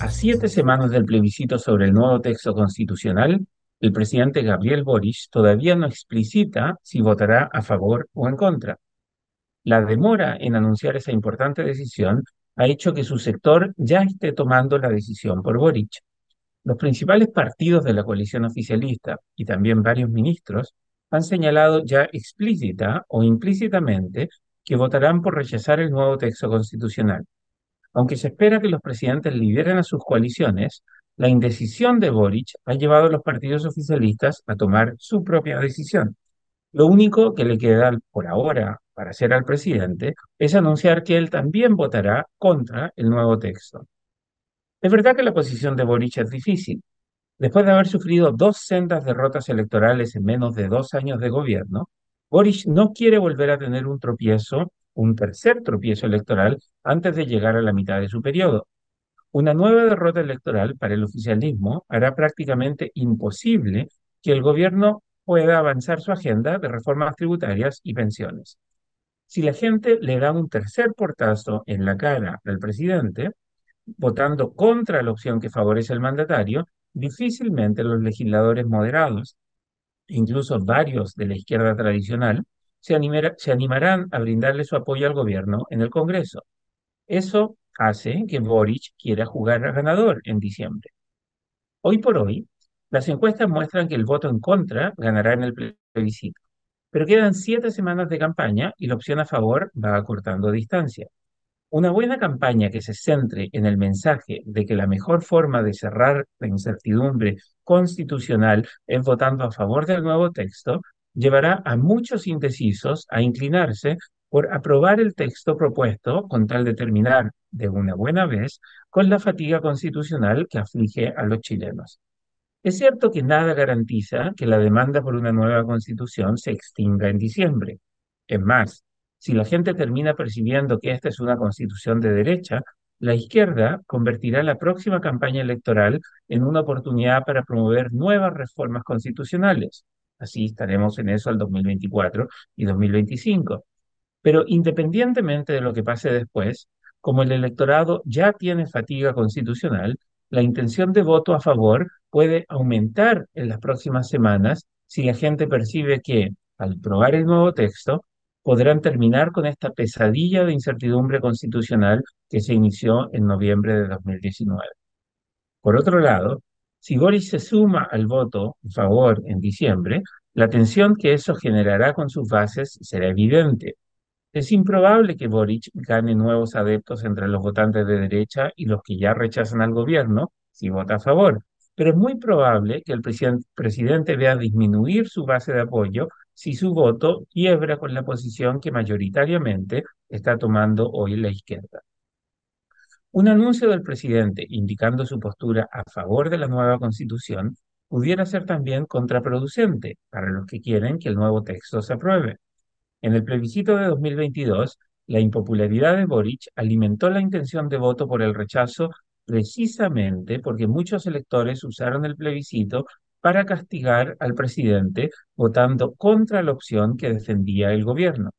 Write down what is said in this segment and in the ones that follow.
A siete semanas del plebiscito sobre el nuevo texto constitucional, el presidente Gabriel Boric todavía no explicita si votará a favor o en contra. La demora en anunciar esa importante decisión ha hecho que su sector ya esté tomando la decisión por Boric. Los principales partidos de la coalición oficialista y también varios ministros han señalado ya explícita o implícitamente que votarán por rechazar el nuevo texto constitucional. Aunque se espera que los presidentes lideren a sus coaliciones, la indecisión de Boric ha llevado a los partidos oficialistas a tomar su propia decisión. Lo único que le queda por ahora para hacer al presidente es anunciar que él también votará contra el nuevo texto. Es verdad que la posición de Boric es difícil. Después de haber sufrido dos sendas derrotas electorales en menos de dos años de gobierno, Boric no quiere volver a tener un tropiezo, un tercer tropiezo electoral antes de llegar a la mitad de su periodo. Una nueva derrota electoral para el oficialismo hará prácticamente imposible que el gobierno pueda avanzar su agenda de reformas tributarias y pensiones. Si la gente le da un tercer portazo en la cara al presidente, votando contra la opción que favorece al mandatario, difícilmente los legisladores moderados, incluso varios de la izquierda tradicional, se, animarán a brindarle su apoyo al gobierno en el Congreso. Eso hace que Boric quiera jugar a ganador en diciembre. Hoy por hoy, las encuestas muestran que el voto en contra ganará en el plebiscito, pero quedan siete semanas de campaña y la opción a favor va acortando distancia. Una buena campaña que se centre en el mensaje de que la mejor forma de cerrar la incertidumbre constitucional es votando a favor del nuevo texto llevará a muchos indecisos a inclinarse por aprobar el texto propuesto con tal de terminar de una buena vez con la fatiga constitucional que aflige a los chilenos. Es cierto que nada garantiza que la demanda por una nueva constitución se extinga en diciembre. Es más, si la gente termina percibiendo que esta es una constitución de derecha, la izquierda convertirá la próxima campaña electoral en una oportunidad para promover nuevas reformas constitucionales. Así estaremos en eso al 2024 y 2025. Pero independientemente de lo que pase después, como el electorado ya tiene fatiga constitucional, la intención de voto a favor puede aumentar en las próximas semanas si la gente percibe que, al probar el nuevo texto, podrán terminar con esta pesadilla de incertidumbre constitucional que se inició en noviembre de 2019. Por otro lado, si Boris se suma al voto a favor en diciembre, la tensión que eso generará con sus bases será evidente. Es improbable que Boric gane nuevos adeptos entre los votantes de derecha y los que ya rechazan al gobierno si vota a favor, pero es muy probable que el presidente vea disminuir su base de apoyo si su voto quiebra con la posición que mayoritariamente está tomando hoy la izquierda. Un anuncio del presidente indicando su postura a favor de la nueva constitución pudiera ser también contraproducente para los que quieren que el nuevo texto se apruebe. En el plebiscito de 2022, la impopularidad de Boric alimentó la intención de voto por el rechazo precisamente porque muchos electores usaron el plebiscito para castigar al presidente votando contra la opción que defendía el gobierno.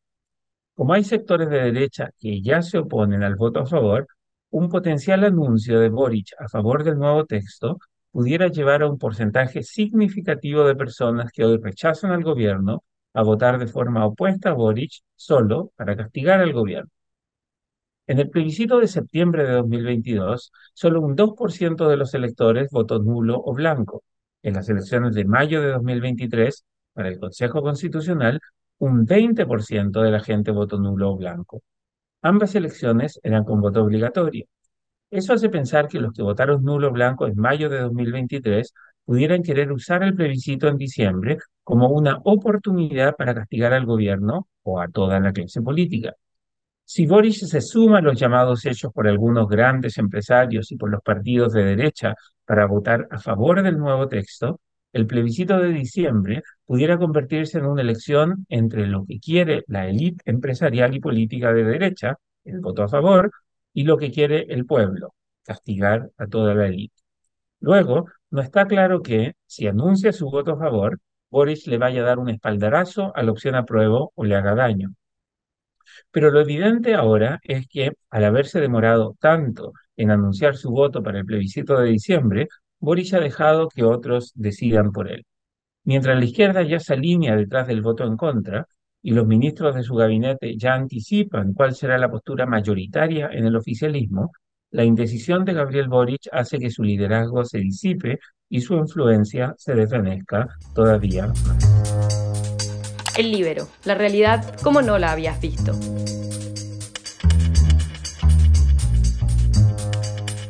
Como hay sectores de derecha que ya se oponen al voto a favor, un potencial anuncio de Boric a favor del nuevo texto pudiera llevar a un porcentaje significativo de personas que hoy rechazan al gobierno a votar de forma opuesta a Boric solo para castigar al gobierno. En el plebiscito de septiembre de 2022, solo un 2% de los electores votó nulo o blanco, en las elecciones de mayo de 2023 para el Consejo Constitucional, un 20% de la gente votó nulo o blanco. Ambas elecciones eran con voto obligatorio. Eso hace pensar que los que votaron nulo blanco en mayo de 2023 pudieran querer usar el plebiscito en diciembre como una oportunidad para castigar al gobierno o a toda la clase política. Si Boris se suma a los llamados hechos por algunos grandes empresarios y por los partidos de derecha para votar a favor del nuevo texto, el plebiscito de diciembre pudiera convertirse en una elección entre lo que quiere la élite empresarial y política de derecha, el voto a favor, y lo que quiere el pueblo, castigar a toda la élite. Luego, no está claro que, si anuncia su voto a favor, Boris le vaya a dar un espaldarazo a la opción apruebo o le haga daño. Pero lo evidente ahora es que, al haberse demorado tanto en anunciar su voto para el plebiscito de diciembre, Boric ha dejado que otros decidan por él. Mientras la izquierda ya se alinea detrás del voto en contra y los ministros de su gabinete ya anticipan cuál será la postura mayoritaria en el oficialismo, la indecisión de Gabriel Boric hace que su liderazgo se disipe y su influencia se desvanezca todavía más. El libero, la realidad como no la habías visto.